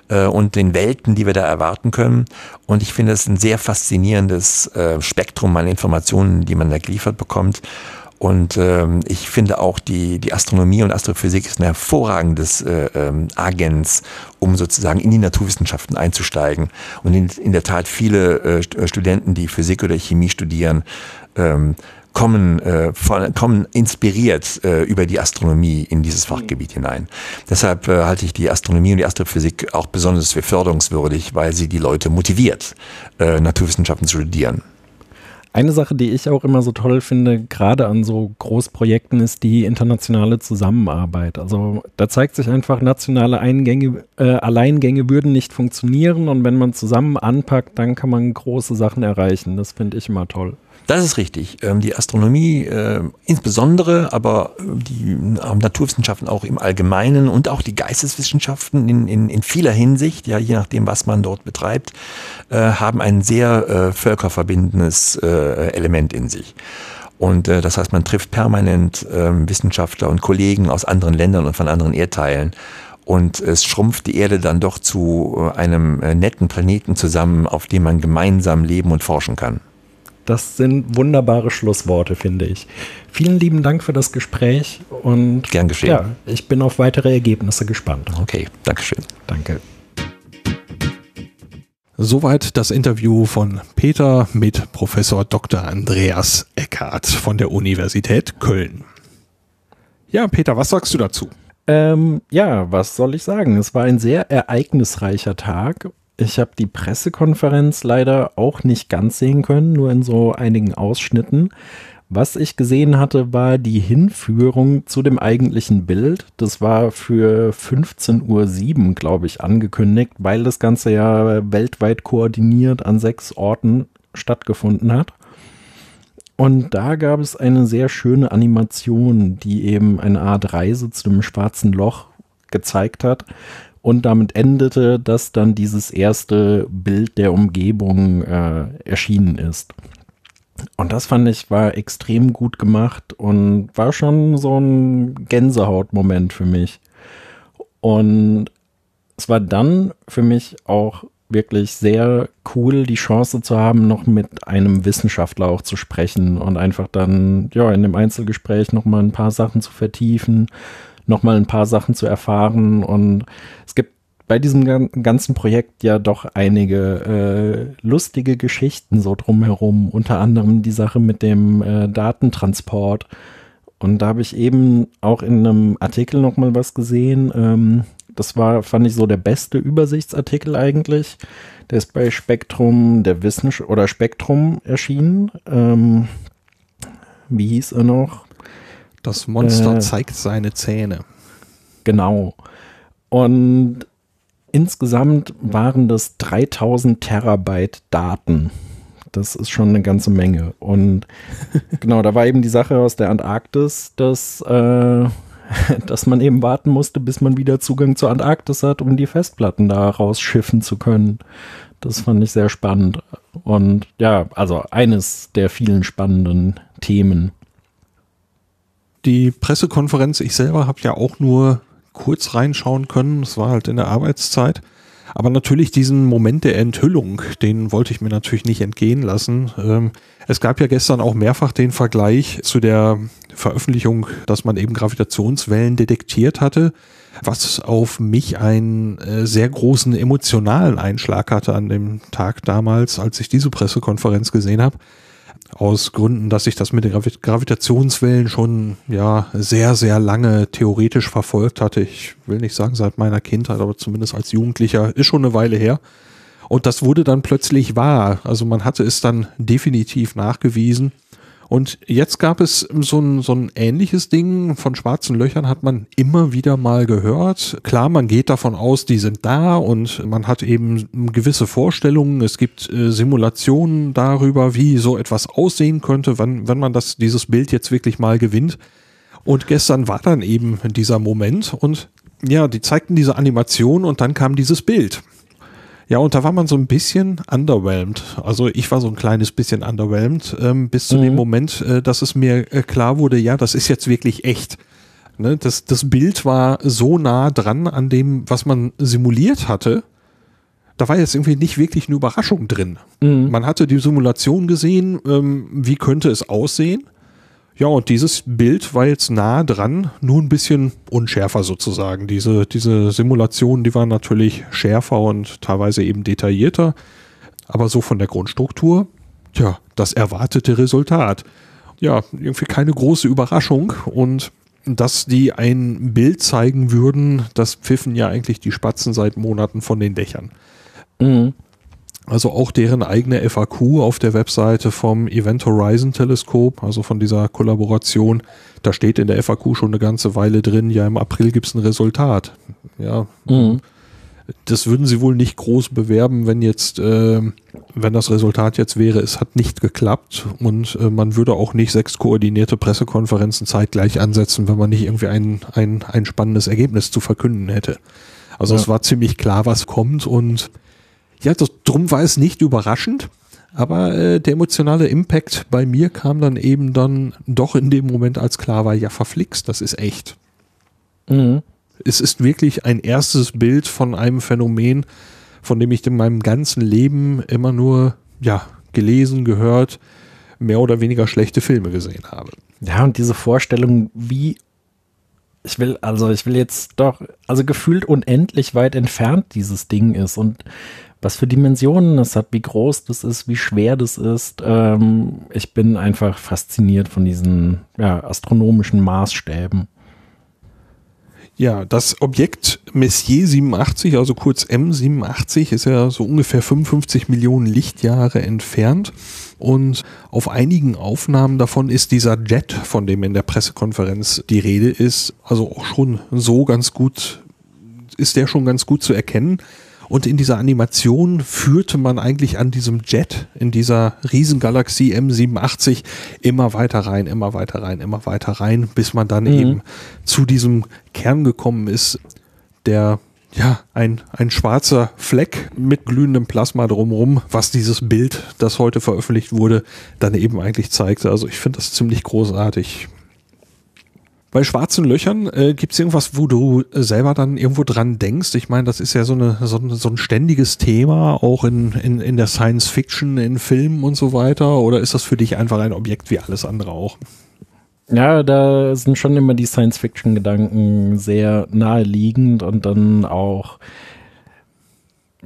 äh, und den Welten, die wir da erwarten können. Und ich finde es ein sehr faszinierendes äh, Spektrum an Informationen, die man da geliefert bekommt. Und ähm, ich finde auch die, die Astronomie und Astrophysik ist ein hervorragendes äh, ähm, Agens, um sozusagen in die Naturwissenschaften einzusteigen. Und in, in der Tat viele äh, äh Studenten, die Physik oder Chemie studieren, ähm, kommen, äh, von, kommen inspiriert äh, über die Astronomie in dieses Fachgebiet hinein. Deshalb äh, halte ich die Astronomie und die Astrophysik auch besonders für förderungswürdig, weil sie die Leute motiviert, äh, Naturwissenschaften zu studieren. Eine Sache, die ich auch immer so toll finde, gerade an so Großprojekten, ist die internationale Zusammenarbeit. Also da zeigt sich einfach, nationale Eingänge, äh, Alleingänge würden nicht funktionieren und wenn man zusammen anpackt, dann kann man große Sachen erreichen. Das finde ich immer toll. Das ist richtig. Ähm, die Astronomie äh, insbesondere, aber äh, die äh, Naturwissenschaften auch im Allgemeinen und auch die Geisteswissenschaften in, in, in vieler Hinsicht, ja, je nachdem, was man dort betreibt, äh, haben ein sehr äh, völkerverbindendes äh, Element in sich. Und äh, das heißt, man trifft permanent äh, Wissenschaftler und Kollegen aus anderen Ländern und von anderen Erdteilen. Und es schrumpft die Erde dann doch zu äh, einem äh, netten Planeten zusammen, auf dem man gemeinsam leben und forschen kann. Das sind wunderbare Schlussworte, finde ich. Vielen lieben Dank für das Gespräch und gern geschehen. Ja, ich bin auf weitere Ergebnisse gespannt. Okay, Dankeschön. Danke. Soweit das Interview von Peter mit Professor Dr. Andreas Eckhardt von der Universität Köln. Ja, Peter, was sagst du dazu? Ähm, ja, was soll ich sagen? Es war ein sehr ereignisreicher Tag ich habe die Pressekonferenz leider auch nicht ganz sehen können, nur in so einigen Ausschnitten. Was ich gesehen hatte, war die Hinführung zu dem eigentlichen Bild. Das war für 15.07 Uhr, glaube ich, angekündigt, weil das Ganze ja weltweit koordiniert an sechs Orten stattgefunden hat. Und da gab es eine sehr schöne Animation, die eben eine Art Reise zu dem schwarzen Loch gezeigt hat, und damit endete, dass dann dieses erste Bild der Umgebung äh, erschienen ist. Und das fand ich war extrem gut gemacht und war schon so ein Gänsehautmoment für mich. Und es war dann für mich auch wirklich sehr cool, die Chance zu haben, noch mit einem Wissenschaftler auch zu sprechen und einfach dann, ja, in dem Einzelgespräch nochmal ein paar Sachen zu vertiefen nochmal ein paar Sachen zu erfahren. Und es gibt bei diesem ganzen Projekt ja doch einige äh, lustige Geschichten so drumherum. Unter anderem die Sache mit dem äh, Datentransport. Und da habe ich eben auch in einem Artikel nochmal was gesehen. Ähm, das war, fand ich so der beste Übersichtsartikel eigentlich. Der ist bei Spektrum der Wissenschaft oder Spektrum erschienen. Ähm, wie hieß er noch? Das Monster äh, zeigt seine Zähne. Genau. Und insgesamt waren das 3000 Terabyte Daten. Das ist schon eine ganze Menge. Und genau, da war eben die Sache aus der Antarktis, dass, äh, dass man eben warten musste, bis man wieder Zugang zur Antarktis hat, um die Festplatten da rausschiffen zu können. Das fand ich sehr spannend. Und ja, also eines der vielen spannenden Themen. Die Pressekonferenz, ich selber habe ja auch nur kurz reinschauen können. Es war halt in der Arbeitszeit. Aber natürlich diesen Moment der Enthüllung, den wollte ich mir natürlich nicht entgehen lassen. Ähm, es gab ja gestern auch mehrfach den Vergleich zu der Veröffentlichung, dass man eben Gravitationswellen detektiert hatte, was auf mich einen äh, sehr großen emotionalen Einschlag hatte an dem Tag damals, als ich diese Pressekonferenz gesehen habe aus Gründen, dass ich das mit den Gravitationswellen schon ja sehr, sehr lange theoretisch verfolgt hatte. Ich will nicht sagen seit meiner Kindheit, aber zumindest als Jugendlicher ist schon eine Weile her. Und das wurde dann plötzlich wahr. Also man hatte es dann definitiv nachgewiesen. Und jetzt gab es so ein, so ein ähnliches Ding von schwarzen Löchern hat man immer wieder mal gehört. Klar, man geht davon aus, die sind da und man hat eben gewisse Vorstellungen. Es gibt äh, Simulationen darüber, wie so etwas aussehen könnte, wenn, wenn man das, dieses Bild jetzt wirklich mal gewinnt. Und gestern war dann eben dieser Moment und ja, die zeigten diese Animation und dann kam dieses Bild. Ja, und da war man so ein bisschen underwhelmed. Also ich war so ein kleines bisschen underwhelmed, ähm, bis zu mhm. dem Moment, äh, dass es mir äh, klar wurde, ja, das ist jetzt wirklich echt. Ne? Das, das Bild war so nah dran an dem, was man simuliert hatte. Da war jetzt irgendwie nicht wirklich eine Überraschung drin. Mhm. Man hatte die Simulation gesehen, ähm, wie könnte es aussehen. Ja, und dieses Bild war jetzt nah dran, nur ein bisschen unschärfer sozusagen. Diese, diese Simulationen, die waren natürlich schärfer und teilweise eben detaillierter. Aber so von der Grundstruktur, ja, das erwartete Resultat. Ja, irgendwie keine große Überraschung. Und dass die ein Bild zeigen würden, das pfiffen ja eigentlich die Spatzen seit Monaten von den Dächern. Mhm. Also auch deren eigene FAQ auf der Webseite vom Event Horizon Teleskop, also von dieser Kollaboration. Da steht in der FAQ schon eine ganze Weile drin, ja, im April gibt's ein Resultat. Ja. Mhm. Das würden sie wohl nicht groß bewerben, wenn jetzt, äh, wenn das Resultat jetzt wäre, es hat nicht geklappt und äh, man würde auch nicht sechs koordinierte Pressekonferenzen zeitgleich ansetzen, wenn man nicht irgendwie ein, ein, ein spannendes Ergebnis zu verkünden hätte. Also ja. es war ziemlich klar, was kommt und ja, das, drum war es nicht überraschend. Aber äh, der emotionale Impact bei mir kam dann eben dann doch in dem Moment, als klar war, ja, verflixt, das ist echt. Mhm. Es ist wirklich ein erstes Bild von einem Phänomen, von dem ich in meinem ganzen Leben immer nur, ja, gelesen, gehört, mehr oder weniger schlechte Filme gesehen habe. Ja, und diese Vorstellung, wie ich will, also ich will jetzt doch, also gefühlt unendlich weit entfernt dieses Ding ist und was für Dimensionen es hat, wie groß das ist, wie schwer das ist. Ähm, ich bin einfach fasziniert von diesen ja, astronomischen Maßstäben. Ja, das Objekt Messier 87, also kurz M87, ist ja so ungefähr 55 Millionen Lichtjahre entfernt. Und auf einigen Aufnahmen davon ist dieser Jet, von dem in der Pressekonferenz die Rede ist, also auch schon so ganz gut, ist der schon ganz gut zu erkennen. Und in dieser Animation führte man eigentlich an diesem Jet in dieser Riesengalaxie M87 immer weiter rein, immer weiter rein, immer weiter rein, bis man dann mhm. eben zu diesem Kern gekommen ist, der ja, ein, ein schwarzer Fleck mit glühendem Plasma drumherum, was dieses Bild, das heute veröffentlicht wurde, dann eben eigentlich zeigte. Also ich finde das ziemlich großartig. Bei schwarzen Löchern äh, gibt es irgendwas, wo du selber dann irgendwo dran denkst? Ich meine, das ist ja so, eine, so, so ein ständiges Thema, auch in, in, in der Science Fiction, in Filmen und so weiter. Oder ist das für dich einfach ein Objekt wie alles andere auch? Ja, da sind schon immer die Science-Fiction-Gedanken sehr naheliegend und dann auch,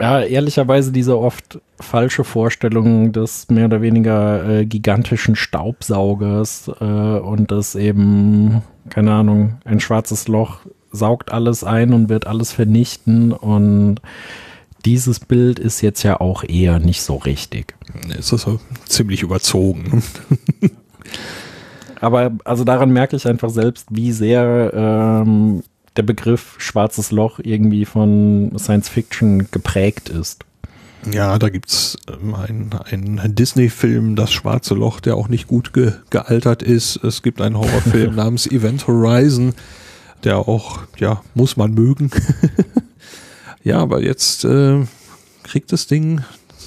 ja, ehrlicherweise diese oft falsche Vorstellung des mehr oder weniger äh, gigantischen Staubsaugers äh, und das eben keine Ahnung, ein schwarzes Loch saugt alles ein und wird alles vernichten und dieses Bild ist jetzt ja auch eher nicht so richtig. Es ist so ziemlich überzogen. Aber also daran merke ich einfach selbst, wie sehr ähm, der Begriff schwarzes Loch irgendwie von Science Fiction geprägt ist. Ja, da gibt's ähm, einen, einen Disney-Film, Das Schwarze Loch, der auch nicht gut ge gealtert ist. Es gibt einen Horrorfilm namens Event Horizon, der auch, ja, muss man mögen. ja, aber jetzt äh, kriegt das Ding,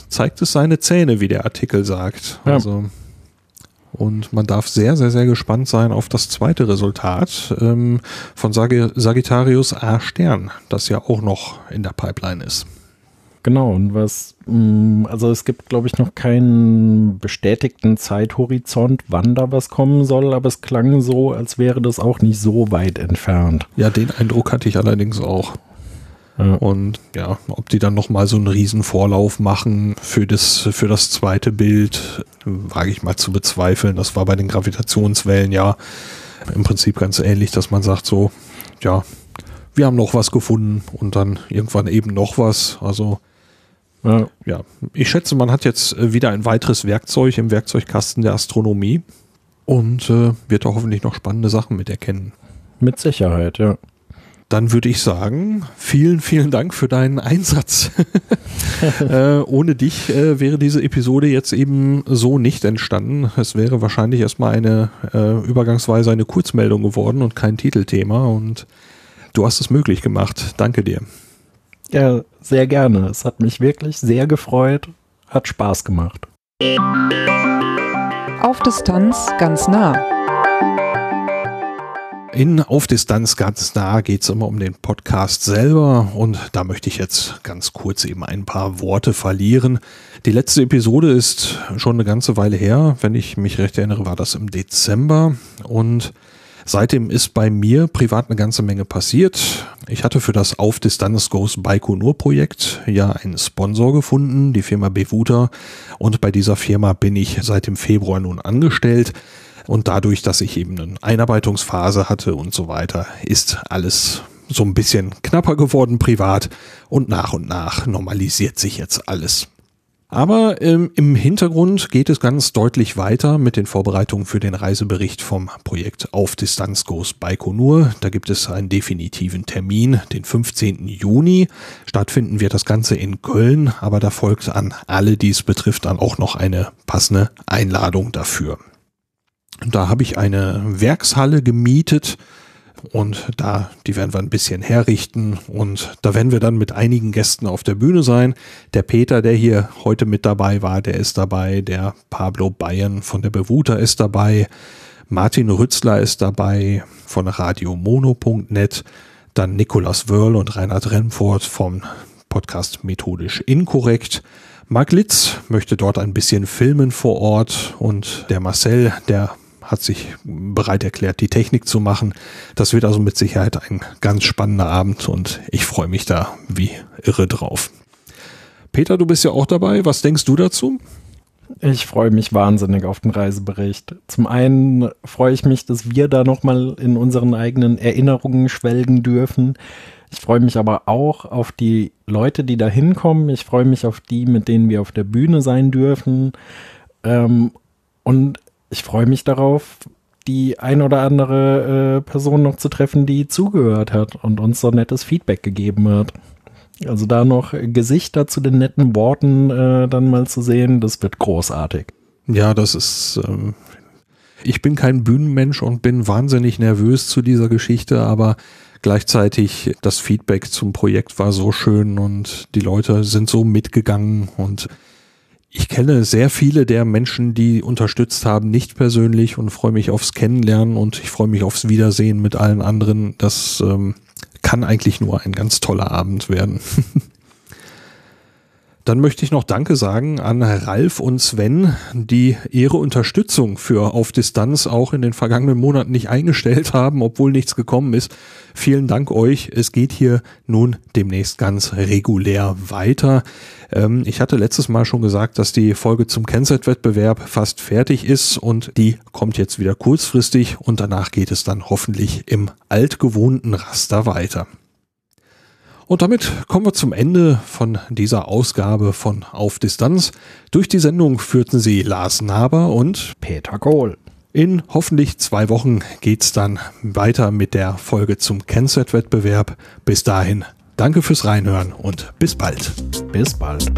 zeigt es seine Zähne, wie der Artikel sagt. Ja. Also und man darf sehr, sehr, sehr gespannt sein auf das zweite Resultat ähm, von Sag Sagittarius A Stern, das ja auch noch in der Pipeline ist. Genau, und was, mm, also es gibt, glaube ich, noch keinen bestätigten Zeithorizont, wann da was kommen soll, aber es klang so, als wäre das auch nicht so weit entfernt. Ja, den Eindruck hatte ich allerdings auch. Ja. Und ja, ob die dann nochmal so einen riesen Vorlauf machen für das, für das zweite Bild, wage ich mal zu bezweifeln. Das war bei den Gravitationswellen ja im Prinzip ganz ähnlich, dass man sagt so, ja, wir haben noch was gefunden und dann irgendwann eben noch was. Also ja, ja. ich schätze, man hat jetzt wieder ein weiteres Werkzeug im Werkzeugkasten der Astronomie und äh, wird auch hoffentlich noch spannende Sachen mit erkennen. Mit Sicherheit, ja. Dann würde ich sagen, vielen, vielen Dank für deinen Einsatz. äh, ohne dich äh, wäre diese Episode jetzt eben so nicht entstanden. Es wäre wahrscheinlich erstmal eine äh, übergangsweise eine Kurzmeldung geworden und kein Titelthema. Und du hast es möglich gemacht. Danke dir. Ja, sehr gerne. Es hat mich wirklich sehr gefreut. Hat Spaß gemacht. Auf Distanz ganz nah. In Auf Distanz ganz nah geht es immer um den Podcast selber und da möchte ich jetzt ganz kurz eben ein paar Worte verlieren. Die letzte Episode ist schon eine ganze Weile her, wenn ich mich recht erinnere, war das im Dezember und Seitdem ist bei mir privat eine ganze Menge passiert. Ich hatte für das Auf Distanz Goes Baikonur Projekt ja einen Sponsor gefunden, die Firma Bevuta. Und bei dieser Firma bin ich seit dem Februar nun angestellt. Und dadurch, dass ich eben eine Einarbeitungsphase hatte und so weiter, ist alles so ein bisschen knapper geworden privat und nach und nach normalisiert sich jetzt alles. Aber ähm, im Hintergrund geht es ganz deutlich weiter mit den Vorbereitungen für den Reisebericht vom Projekt Auf Distanz Goes Baikonur. Da gibt es einen definitiven Termin, den 15. Juni. Stattfinden wird das Ganze in Köln, aber da folgt an alle, die es betrifft, dann auch noch eine passende Einladung dafür. Da habe ich eine Werkshalle gemietet und da, die werden wir ein bisschen herrichten und da werden wir dann mit einigen Gästen auf der Bühne sein. Der Peter, der hier heute mit dabei war, der ist dabei. Der Pablo Bayern von der Bewuter ist dabei. Martin Rützler ist dabei von radiomono.net. Dann Nikolas Wörl und Reinhard Remford vom Podcast Methodisch Inkorrekt. Mark Litz möchte dort ein bisschen filmen vor Ort und der Marcel, der hat sich bereit erklärt, die Technik zu machen. Das wird also mit Sicherheit ein ganz spannender Abend und ich freue mich da wie irre drauf. Peter, du bist ja auch dabei. Was denkst du dazu? Ich freue mich wahnsinnig auf den Reisebericht. Zum einen freue ich mich, dass wir da nochmal in unseren eigenen Erinnerungen schwelgen dürfen. Ich freue mich aber auch auf die Leute, die da hinkommen. Ich freue mich auf die, mit denen wir auf der Bühne sein dürfen. Ähm, und ich freue mich darauf, die ein oder andere äh, Person noch zu treffen, die zugehört hat und uns so nettes Feedback gegeben hat. Also da noch Gesichter zu den netten Worten äh, dann mal zu sehen, das wird großartig. Ja, das ist. Ähm, ich bin kein Bühnenmensch und bin wahnsinnig nervös zu dieser Geschichte, aber gleichzeitig das Feedback zum Projekt war so schön und die Leute sind so mitgegangen und ich kenne sehr viele der Menschen, die unterstützt haben, nicht persönlich und freue mich aufs Kennenlernen und ich freue mich aufs Wiedersehen mit allen anderen. Das ähm, kann eigentlich nur ein ganz toller Abend werden. Dann möchte ich noch Danke sagen an Ralf und Sven, die ihre Unterstützung für Auf Distanz auch in den vergangenen Monaten nicht eingestellt haben, obwohl nichts gekommen ist. Vielen Dank euch. Es geht hier nun demnächst ganz regulär weiter. Ähm, ich hatte letztes Mal schon gesagt, dass die Folge zum Kennset-Wettbewerb fast fertig ist und die kommt jetzt wieder kurzfristig und danach geht es dann hoffentlich im altgewohnten Raster weiter. Und damit kommen wir zum Ende von dieser Ausgabe von Auf Distanz. Durch die Sendung führten sie Lars Naber und Peter Kohl. In hoffentlich zwei Wochen geht's dann weiter mit der Folge zum Kennset-Wettbewerb. Bis dahin, danke fürs Reinhören und bis bald. Bis bald.